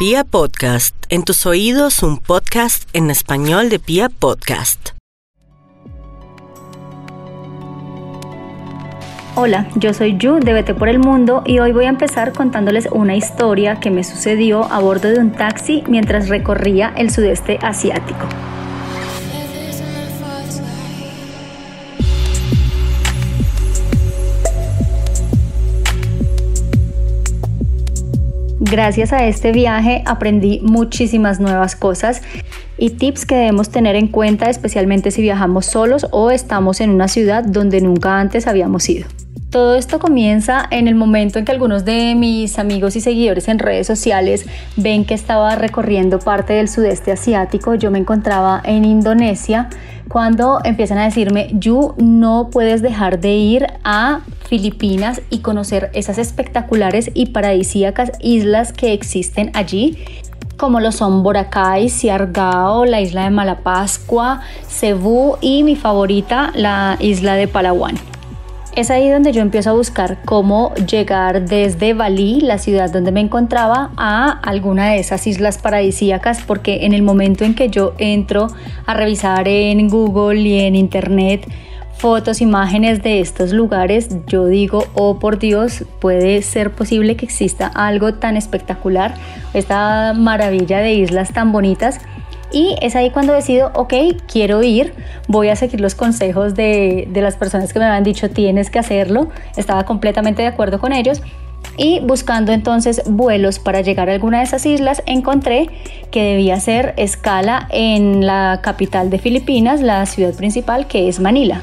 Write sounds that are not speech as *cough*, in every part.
Pia Podcast, en tus oídos un podcast en español de Pia Podcast. Hola, yo soy Yu de Vete por el Mundo y hoy voy a empezar contándoles una historia que me sucedió a bordo de un taxi mientras recorría el sudeste asiático. Gracias a este viaje aprendí muchísimas nuevas cosas y tips que debemos tener en cuenta especialmente si viajamos solos o estamos en una ciudad donde nunca antes habíamos ido. Todo esto comienza en el momento en que algunos de mis amigos y seguidores en redes sociales ven que estaba recorriendo parte del sudeste asiático. Yo me encontraba en Indonesia cuando empiezan a decirme, Yu, no puedes dejar de ir a Filipinas y conocer esas espectaculares y paradisíacas islas que existen allí como lo son Boracay, Siargao, la isla de Malapascua, Cebu y mi favorita, la isla de Palawan. Es ahí donde yo empiezo a buscar cómo llegar desde Bali, la ciudad donde me encontraba, a alguna de esas islas paradisíacas, porque en el momento en que yo entro a revisar en Google y en Internet fotos, imágenes de estos lugares, yo digo, oh por Dios, puede ser posible que exista algo tan espectacular, esta maravilla de islas tan bonitas y es ahí cuando decido, ok, quiero ir, voy a seguir los consejos de, las personas que me habían dicho tienes que hacerlo. Estaba completamente de acuerdo con ellos. Y buscando entonces vuelos para llegar a alguna de esas islas, encontré que debía hacer escala en la capital de Filipinas, la ciudad principal, que es Manila.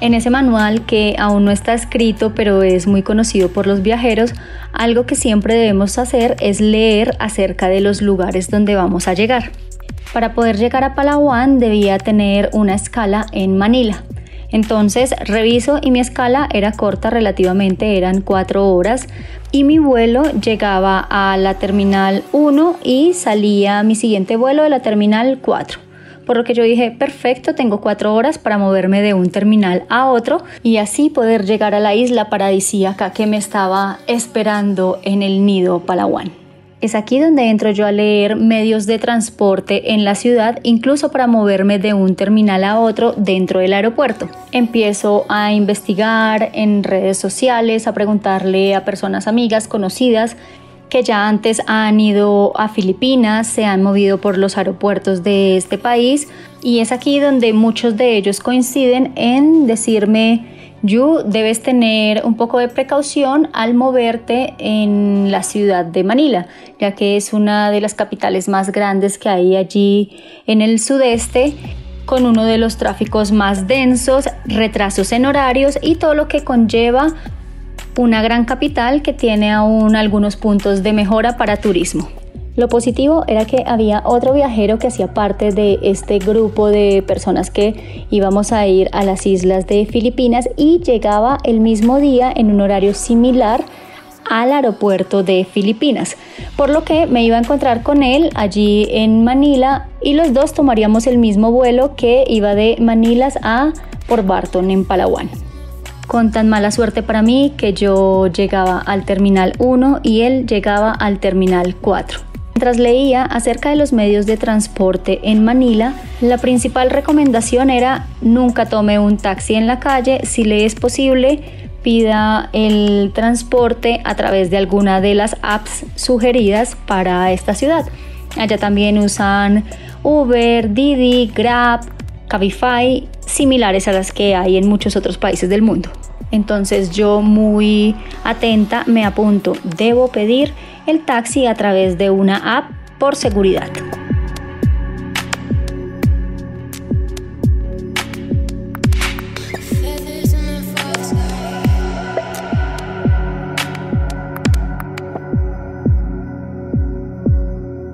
En ese manual que aún no está escrito pero es muy conocido por los viajeros, algo que siempre debemos hacer es leer acerca de los lugares donde vamos a llegar. Para poder llegar a Palawan debía tener una escala en Manila. Entonces reviso y mi escala era corta relativamente, eran cuatro horas y mi vuelo llegaba a la terminal 1 y salía mi siguiente vuelo de la terminal 4. Por lo que yo dije, perfecto, tengo cuatro horas para moverme de un terminal a otro y así poder llegar a la isla paradisíaca que me estaba esperando en el nido Palawan. Es aquí donde entro yo a leer medios de transporte en la ciudad, incluso para moverme de un terminal a otro dentro del aeropuerto. Empiezo a investigar en redes sociales, a preguntarle a personas amigas, conocidas, que ya antes han ido a Filipinas, se han movido por los aeropuertos de este país y es aquí donde muchos de ellos coinciden en decirme You debes tener un poco de precaución al moverte en la ciudad de Manila, ya que es una de las capitales más grandes que hay allí en el sudeste, con uno de los tráficos más densos, retrasos en horarios y todo lo que conlleva una gran capital que tiene aún algunos puntos de mejora para turismo. Lo positivo era que había otro viajero que hacía parte de este grupo de personas que íbamos a ir a las islas de Filipinas y llegaba el mismo día en un horario similar al aeropuerto de Filipinas, por lo que me iba a encontrar con él allí en Manila y los dos tomaríamos el mismo vuelo que iba de Manilas a Port Barton en Palawan. Con tan mala suerte para mí que yo llegaba al terminal 1 y él llegaba al terminal 4. Mientras leía acerca de los medios de transporte en Manila, la principal recomendación era nunca tome un taxi en la calle, si le es posible, pida el transporte a través de alguna de las apps sugeridas para esta ciudad. Allá también usan Uber, Didi, Grab, Cabify, similares a las que hay en muchos otros países del mundo. Entonces yo muy atenta me apunto, debo pedir el taxi a través de una app por seguridad.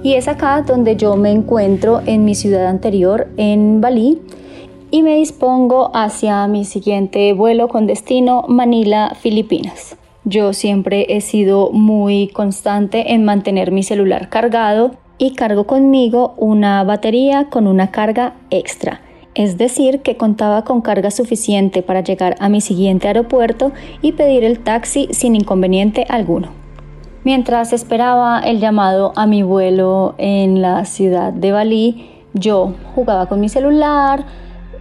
Y es acá donde yo me encuentro en mi ciudad anterior, en Bali, y me dispongo hacia mi siguiente vuelo con destino Manila, Filipinas. Yo siempre he sido muy constante en mantener mi celular cargado y cargo conmigo una batería con una carga extra. Es decir, que contaba con carga suficiente para llegar a mi siguiente aeropuerto y pedir el taxi sin inconveniente alguno. Mientras esperaba el llamado a mi vuelo en la ciudad de Bali, yo jugaba con mi celular,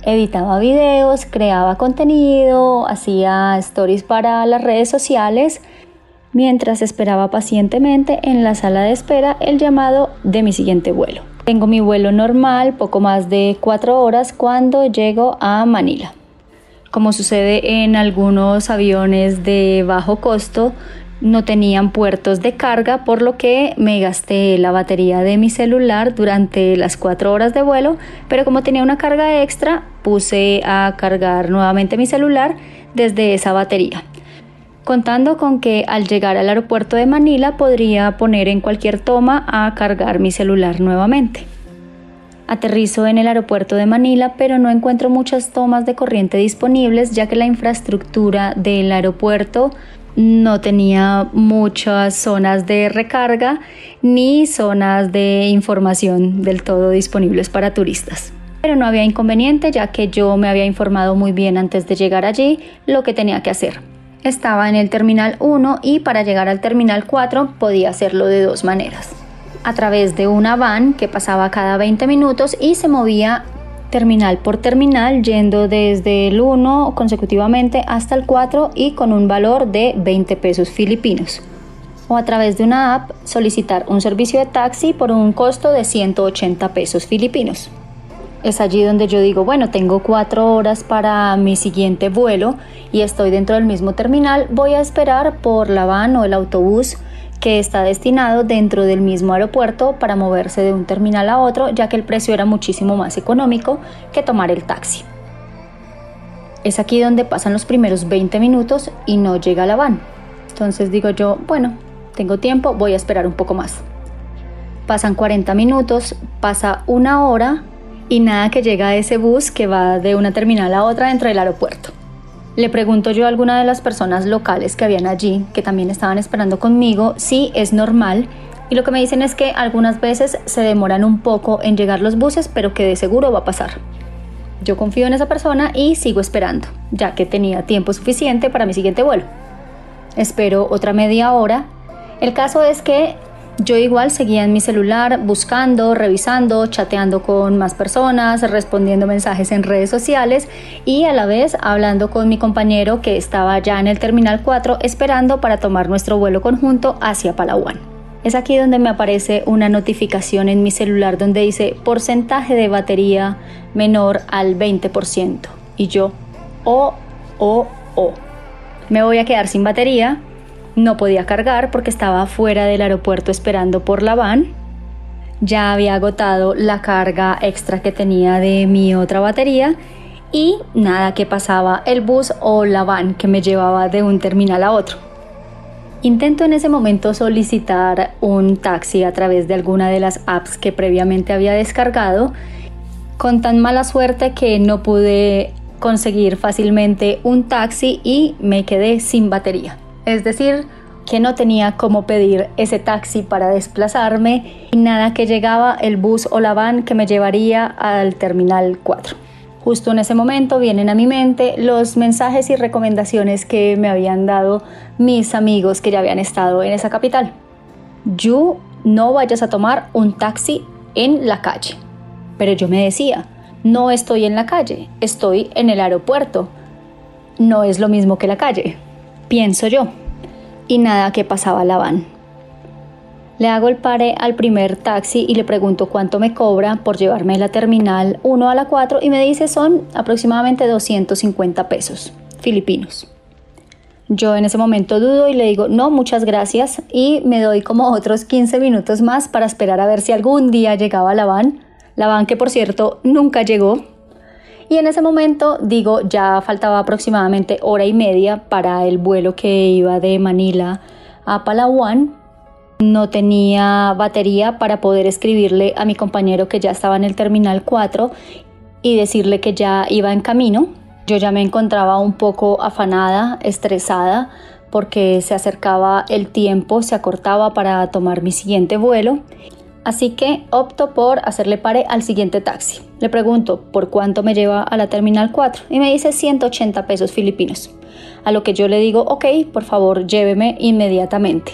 editaba videos, creaba contenido, hacía stories para las redes sociales, mientras esperaba pacientemente en la sala de espera el llamado de mi siguiente vuelo. Tengo mi vuelo normal, poco más de cuatro horas, cuando llego a Manila. Como sucede en algunos aviones de bajo costo, no tenían puertos de carga, por lo que me gasté la batería de mi celular durante las cuatro horas de vuelo, pero como tenía una carga extra, puse a cargar nuevamente mi celular desde esa batería, contando con que al llegar al aeropuerto de Manila podría poner en cualquier toma a cargar mi celular nuevamente. Aterrizo en el aeropuerto de Manila, pero no encuentro muchas tomas de corriente disponibles, ya que la infraestructura del aeropuerto no tenía muchas zonas de recarga ni zonas de información del todo disponibles para turistas. Pero no había inconveniente ya que yo me había informado muy bien antes de llegar allí lo que tenía que hacer. Estaba en el terminal 1 y para llegar al terminal 4 podía hacerlo de dos maneras. A través de una van que pasaba cada 20 minutos y se movía terminal por terminal, yendo desde el 1 consecutivamente hasta el 4 y con un valor de 20 pesos filipinos. O a través de una app solicitar un servicio de taxi por un costo de 180 pesos filipinos. Es allí donde yo digo, bueno, tengo cuatro horas para mi siguiente vuelo y estoy dentro del mismo terminal, voy a esperar por la van o el autobús está destinado dentro del mismo aeropuerto para moverse de un terminal a otro, ya que el precio era muchísimo más económico que tomar el taxi. Es aquí donde pasan los primeros 20 minutos y no llega la van. Entonces digo yo, bueno, tengo tiempo, voy a esperar un poco más. Pasan 40 minutos, pasa una hora y nada que llega ese bus que va de una terminal a otra dentro del aeropuerto. Le pregunto yo a alguna de las personas locales que habían allí, que también estaban esperando conmigo, si es normal. Y lo que me dicen es que algunas veces se demoran un poco en llegar los buses, pero que de seguro va a pasar. Yo confío en esa persona y sigo esperando, ya que tenía tiempo suficiente para mi siguiente vuelo. Espero otra media hora. El caso es que yo igual seguía en mi celular buscando, revisando, chateando con más personas, respondiendo mensajes en redes sociales y a la vez hablando con mi compañero que estaba ya en el Terminal 4 esperando para tomar nuestro vuelo conjunto hacia Palawan. Es aquí donde me aparece una notificación en mi celular donde dice porcentaje de batería menor al 20%. Y yo, oh, oh, oh, me voy a quedar sin batería no podía cargar porque estaba fuera del aeropuerto esperando por la van. Ya había agotado la carga extra que tenía de mi otra batería y nada que pasaba el bus o la van que me llevaba de un terminal a otro. Intento en ese momento solicitar un taxi a través de alguna de las apps que previamente había descargado, con tan mala suerte que no pude conseguir fácilmente un taxi y me quedé sin batería es decir, que no tenía cómo pedir ese taxi para desplazarme y nada que llegaba el bus o la van que me llevaría al terminal 4. Justo en ese momento vienen a mi mente los mensajes y recomendaciones que me habían dado mis amigos que ya habían estado en esa capital. You no vayas a tomar un taxi en la calle. Pero yo me decía, no estoy en la calle, estoy en el aeropuerto. No es lo mismo que la calle pienso yo, y nada que pasaba la van. Le hago el pare al primer taxi y le pregunto cuánto me cobra por llevarme de la terminal 1 a la 4 y me dice son aproximadamente 250 pesos filipinos. Yo en ese momento dudo y le digo no, muchas gracias y me doy como otros 15 minutos más para esperar a ver si algún día llegaba la van. La van que por cierto nunca llegó, y en ese momento digo, ya faltaba aproximadamente hora y media para el vuelo que iba de Manila a Palawan. No tenía batería para poder escribirle a mi compañero que ya estaba en el terminal 4 y decirle que ya iba en camino. Yo ya me encontraba un poco afanada, estresada, porque se acercaba el tiempo, se acortaba para tomar mi siguiente vuelo Así que opto por hacerle pare al siguiente taxi. Le pregunto por cuánto me lleva a la terminal 4 y me dice 180 pesos filipinos. A lo que yo le digo, ok, por favor lléveme inmediatamente.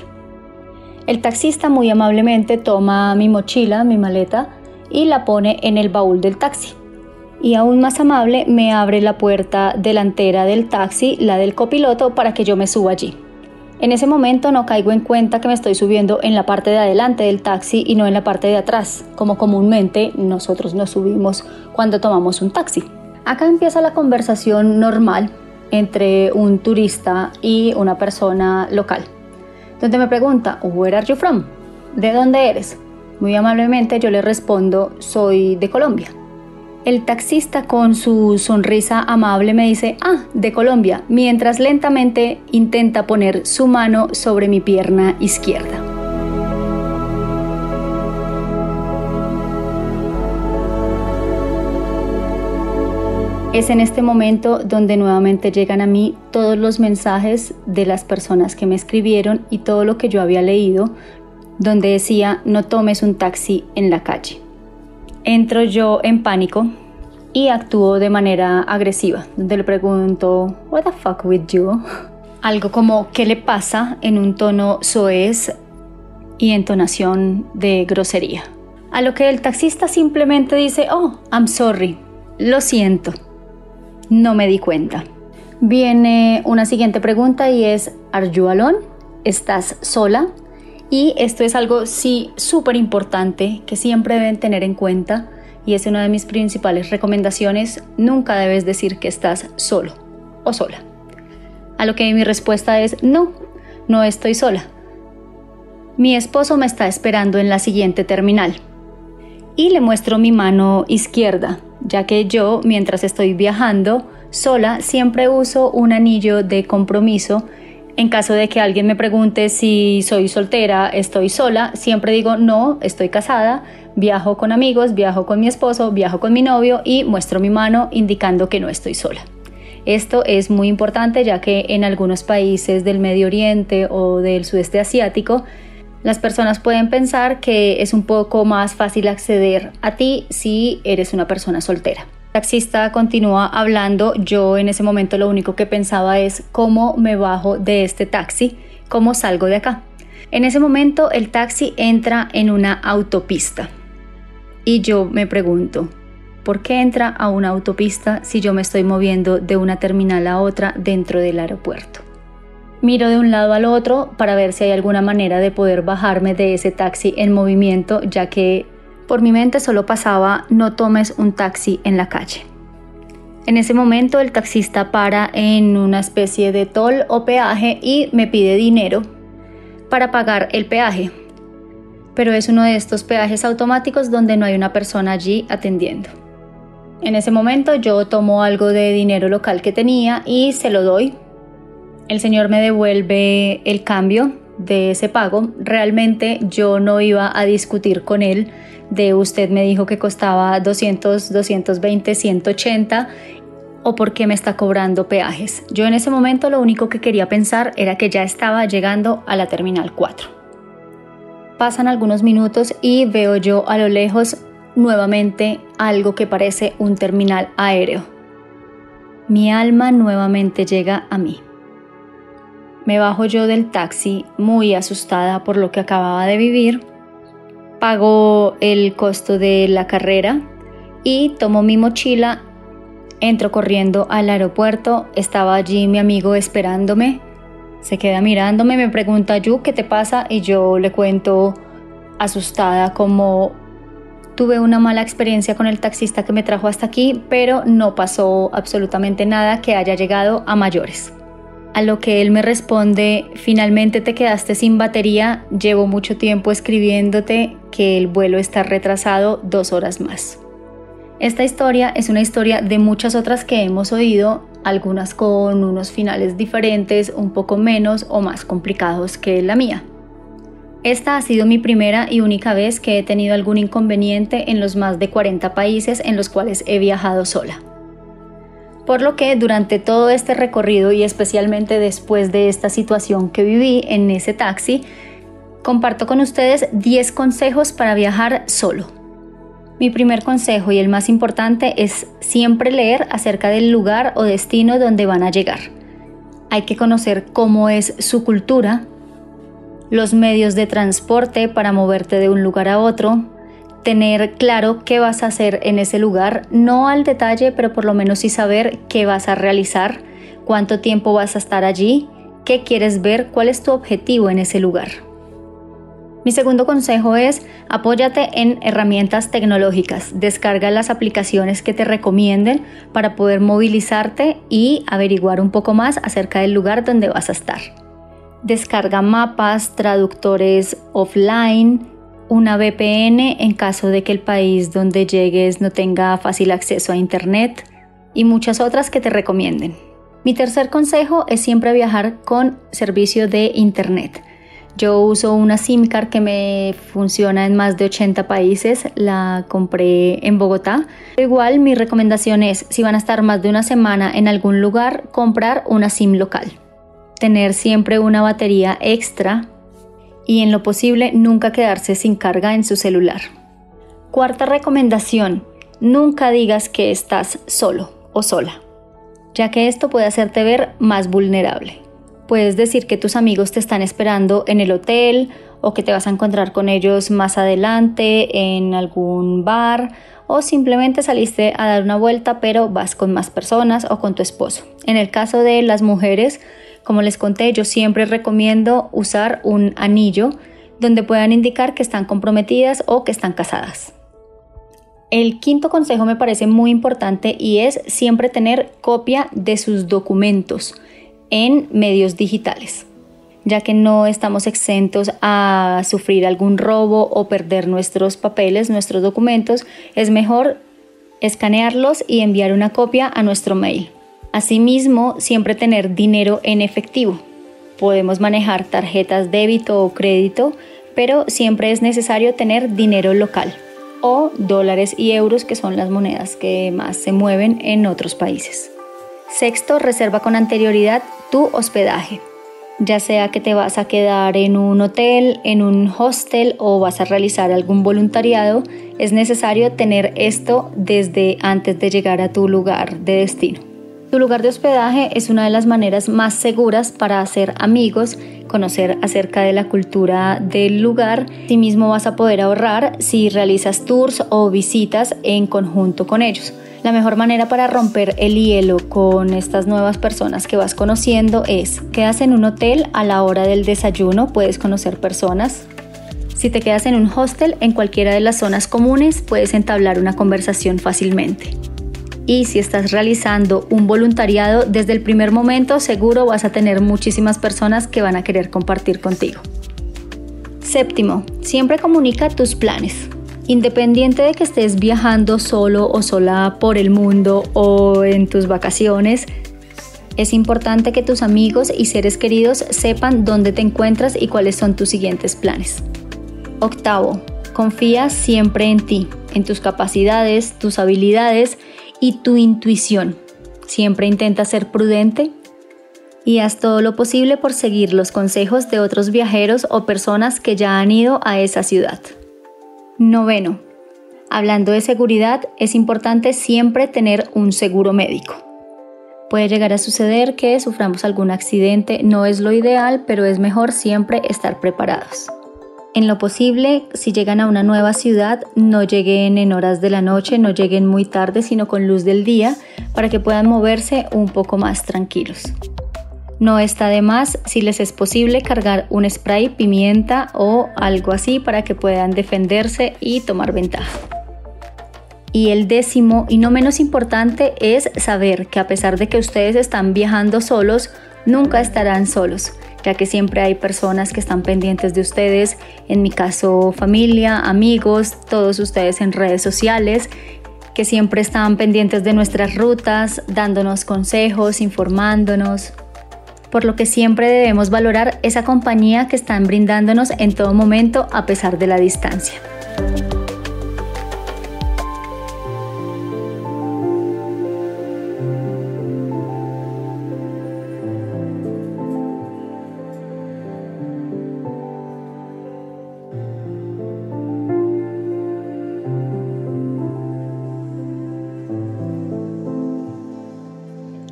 El taxista muy amablemente toma mi mochila, mi maleta, y la pone en el baúl del taxi. Y aún más amable me abre la puerta delantera del taxi, la del copiloto, para que yo me suba allí. En ese momento no caigo en cuenta que me estoy subiendo en la parte de adelante del taxi y no en la parte de atrás, como comúnmente nosotros nos subimos cuando tomamos un taxi. Acá empieza la conversación normal entre un turista y una persona local, donde me pregunta, Where are you from? ¿De dónde eres? Muy amablemente yo le respondo, soy de Colombia. El taxista con su sonrisa amable me dice, ah, de Colombia, mientras lentamente intenta poner su mano sobre mi pierna izquierda. Es en este momento donde nuevamente llegan a mí todos los mensajes de las personas que me escribieron y todo lo que yo había leído, donde decía no tomes un taxi en la calle. Entro yo en pánico y actúo de manera agresiva, donde le pregunto, What the fuck with you? *laughs* Algo como, ¿qué le pasa? en un tono soez y entonación de grosería. A lo que el taxista simplemente dice, Oh, I'm sorry, lo siento, no me di cuenta. Viene una siguiente pregunta y es, ¿Are you alone? ¿Estás sola? Y esto es algo sí súper importante que siempre deben tener en cuenta y es una de mis principales recomendaciones, nunca debes decir que estás solo o sola. A lo que mi respuesta es no, no estoy sola. Mi esposo me está esperando en la siguiente terminal. Y le muestro mi mano izquierda, ya que yo, mientras estoy viajando sola, siempre uso un anillo de compromiso en caso de que alguien me pregunte si soy soltera, estoy sola, siempre digo no, estoy casada, viajo con amigos, viajo con mi esposo, viajo con mi novio y muestro mi mano indicando que no estoy sola. Esto es muy importante ya que en algunos países del Medio Oriente o del sudeste asiático las personas pueden pensar que es un poco más fácil acceder a ti si eres una persona soltera taxista continúa hablando, yo en ese momento lo único que pensaba es cómo me bajo de este taxi, cómo salgo de acá. En ese momento el taxi entra en una autopista y yo me pregunto, ¿por qué entra a una autopista si yo me estoy moviendo de una terminal a otra dentro del aeropuerto? Miro de un lado al otro para ver si hay alguna manera de poder bajarme de ese taxi en movimiento, ya que por mi mente solo pasaba no tomes un taxi en la calle. En ese momento el taxista para en una especie de toll o peaje y me pide dinero para pagar el peaje. Pero es uno de estos peajes automáticos donde no hay una persona allí atendiendo. En ese momento yo tomo algo de dinero local que tenía y se lo doy. El señor me devuelve el cambio de ese pago. Realmente yo no iba a discutir con él de usted me dijo que costaba 200, 220, 180 o por qué me está cobrando peajes. Yo en ese momento lo único que quería pensar era que ya estaba llegando a la terminal 4. Pasan algunos minutos y veo yo a lo lejos nuevamente algo que parece un terminal aéreo. Mi alma nuevamente llega a mí. Me bajo yo del taxi muy asustada por lo que acababa de vivir pago el costo de la carrera y tomo mi mochila, entro corriendo al aeropuerto, estaba allí mi amigo esperándome, se queda mirándome, me pregunta, Yu, ¿qué te pasa? Y yo le cuento asustada como tuve una mala experiencia con el taxista que me trajo hasta aquí, pero no pasó absolutamente nada que haya llegado a mayores. A lo que él me responde, finalmente te quedaste sin batería, llevo mucho tiempo escribiéndote que el vuelo está retrasado dos horas más. Esta historia es una historia de muchas otras que hemos oído, algunas con unos finales diferentes, un poco menos o más complicados que la mía. Esta ha sido mi primera y única vez que he tenido algún inconveniente en los más de 40 países en los cuales he viajado sola. Por lo que durante todo este recorrido y especialmente después de esta situación que viví en ese taxi, comparto con ustedes 10 consejos para viajar solo. Mi primer consejo y el más importante es siempre leer acerca del lugar o destino donde van a llegar. Hay que conocer cómo es su cultura, los medios de transporte para moverte de un lugar a otro, tener claro qué vas a hacer en ese lugar, no al detalle, pero por lo menos sí saber qué vas a realizar, cuánto tiempo vas a estar allí, qué quieres ver, cuál es tu objetivo en ese lugar. Mi segundo consejo es apóyate en herramientas tecnológicas. Descarga las aplicaciones que te recomienden para poder movilizarte y averiguar un poco más acerca del lugar donde vas a estar. Descarga mapas, traductores offline, una VPN en caso de que el país donde llegues no tenga fácil acceso a Internet y muchas otras que te recomienden. Mi tercer consejo es siempre viajar con servicio de Internet. Yo uso una SIM card que me funciona en más de 80 países, la compré en Bogotá. Igual mi recomendación es, si van a estar más de una semana en algún lugar, comprar una SIM local. Tener siempre una batería extra y en lo posible nunca quedarse sin carga en su celular. Cuarta recomendación, nunca digas que estás solo o sola, ya que esto puede hacerte ver más vulnerable. Puedes decir que tus amigos te están esperando en el hotel o que te vas a encontrar con ellos más adelante en algún bar o simplemente saliste a dar una vuelta pero vas con más personas o con tu esposo. En el caso de las mujeres, como les conté, yo siempre recomiendo usar un anillo donde puedan indicar que están comprometidas o que están casadas. El quinto consejo me parece muy importante y es siempre tener copia de sus documentos en medios digitales, ya que no estamos exentos a sufrir algún robo o perder nuestros papeles, nuestros documentos, es mejor escanearlos y enviar una copia a nuestro mail. Asimismo, siempre tener dinero en efectivo. Podemos manejar tarjetas débito o crédito, pero siempre es necesario tener dinero local o dólares y euros que son las monedas que más se mueven en otros países. Sexto, reserva con anterioridad tu hospedaje, ya sea que te vas a quedar en un hotel, en un hostel o vas a realizar algún voluntariado, es necesario tener esto desde antes de llegar a tu lugar de destino. Tu lugar de hospedaje es una de las maneras más seguras para hacer amigos, conocer acerca de la cultura del lugar. mismo vas a poder ahorrar si realizas tours o visitas en conjunto con ellos. La mejor manera para romper el hielo con estas nuevas personas que vas conociendo es, quedas en un hotel a la hora del desayuno, puedes conocer personas. Si te quedas en un hostel, en cualquiera de las zonas comunes, puedes entablar una conversación fácilmente. Y si estás realizando un voluntariado, desde el primer momento seguro vas a tener muchísimas personas que van a querer compartir contigo. Séptimo, siempre comunica tus planes. Independiente de que estés viajando solo o sola por el mundo o en tus vacaciones, es importante que tus amigos y seres queridos sepan dónde te encuentras y cuáles son tus siguientes planes. Octavo, confía siempre en ti, en tus capacidades, tus habilidades y tu intuición. Siempre intenta ser prudente y haz todo lo posible por seguir los consejos de otros viajeros o personas que ya han ido a esa ciudad. Noveno. Hablando de seguridad, es importante siempre tener un seguro médico. Puede llegar a suceder que suframos algún accidente, no es lo ideal, pero es mejor siempre estar preparados. En lo posible, si llegan a una nueva ciudad, no lleguen en horas de la noche, no lleguen muy tarde, sino con luz del día, para que puedan moverse un poco más tranquilos. No está de más si les es posible cargar un spray pimienta o algo así para que puedan defenderse y tomar ventaja. Y el décimo y no menos importante es saber que a pesar de que ustedes están viajando solos, nunca estarán solos, ya que siempre hay personas que están pendientes de ustedes, en mi caso familia, amigos, todos ustedes en redes sociales, que siempre están pendientes de nuestras rutas, dándonos consejos, informándonos por lo que siempre debemos valorar esa compañía que están brindándonos en todo momento a pesar de la distancia.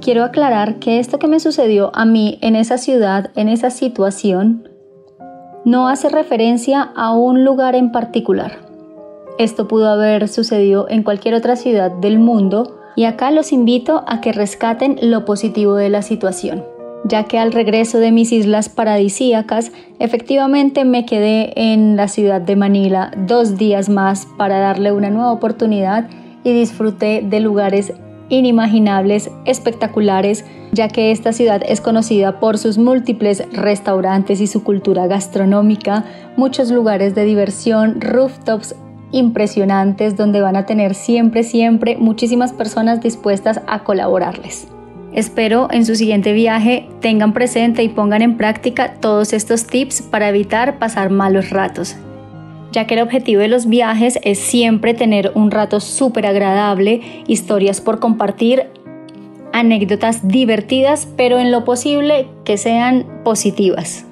Quiero aclarar que esto que me sucedió a mí en esa ciudad, en esa situación, no hace referencia a un lugar en particular. Esto pudo haber sucedido en cualquier otra ciudad del mundo y acá los invito a que rescaten lo positivo de la situación, ya que al regreso de mis islas paradisíacas, efectivamente me quedé en la ciudad de Manila dos días más para darle una nueva oportunidad y disfruté de lugares inimaginables, espectaculares, ya que esta ciudad es conocida por sus múltiples restaurantes y su cultura gastronómica, muchos lugares de diversión, rooftops impresionantes donde van a tener siempre, siempre muchísimas personas dispuestas a colaborarles. Espero en su siguiente viaje tengan presente y pongan en práctica todos estos tips para evitar pasar malos ratos ya que el objetivo de los viajes es siempre tener un rato súper agradable, historias por compartir, anécdotas divertidas, pero en lo posible que sean positivas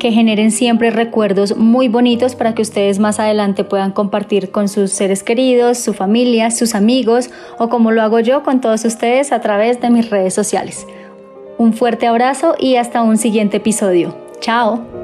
que generen siempre recuerdos muy bonitos para que ustedes más adelante puedan compartir con sus seres queridos, su familia, sus amigos o como lo hago yo con todos ustedes a través de mis redes sociales. Un fuerte abrazo y hasta un siguiente episodio. Chao.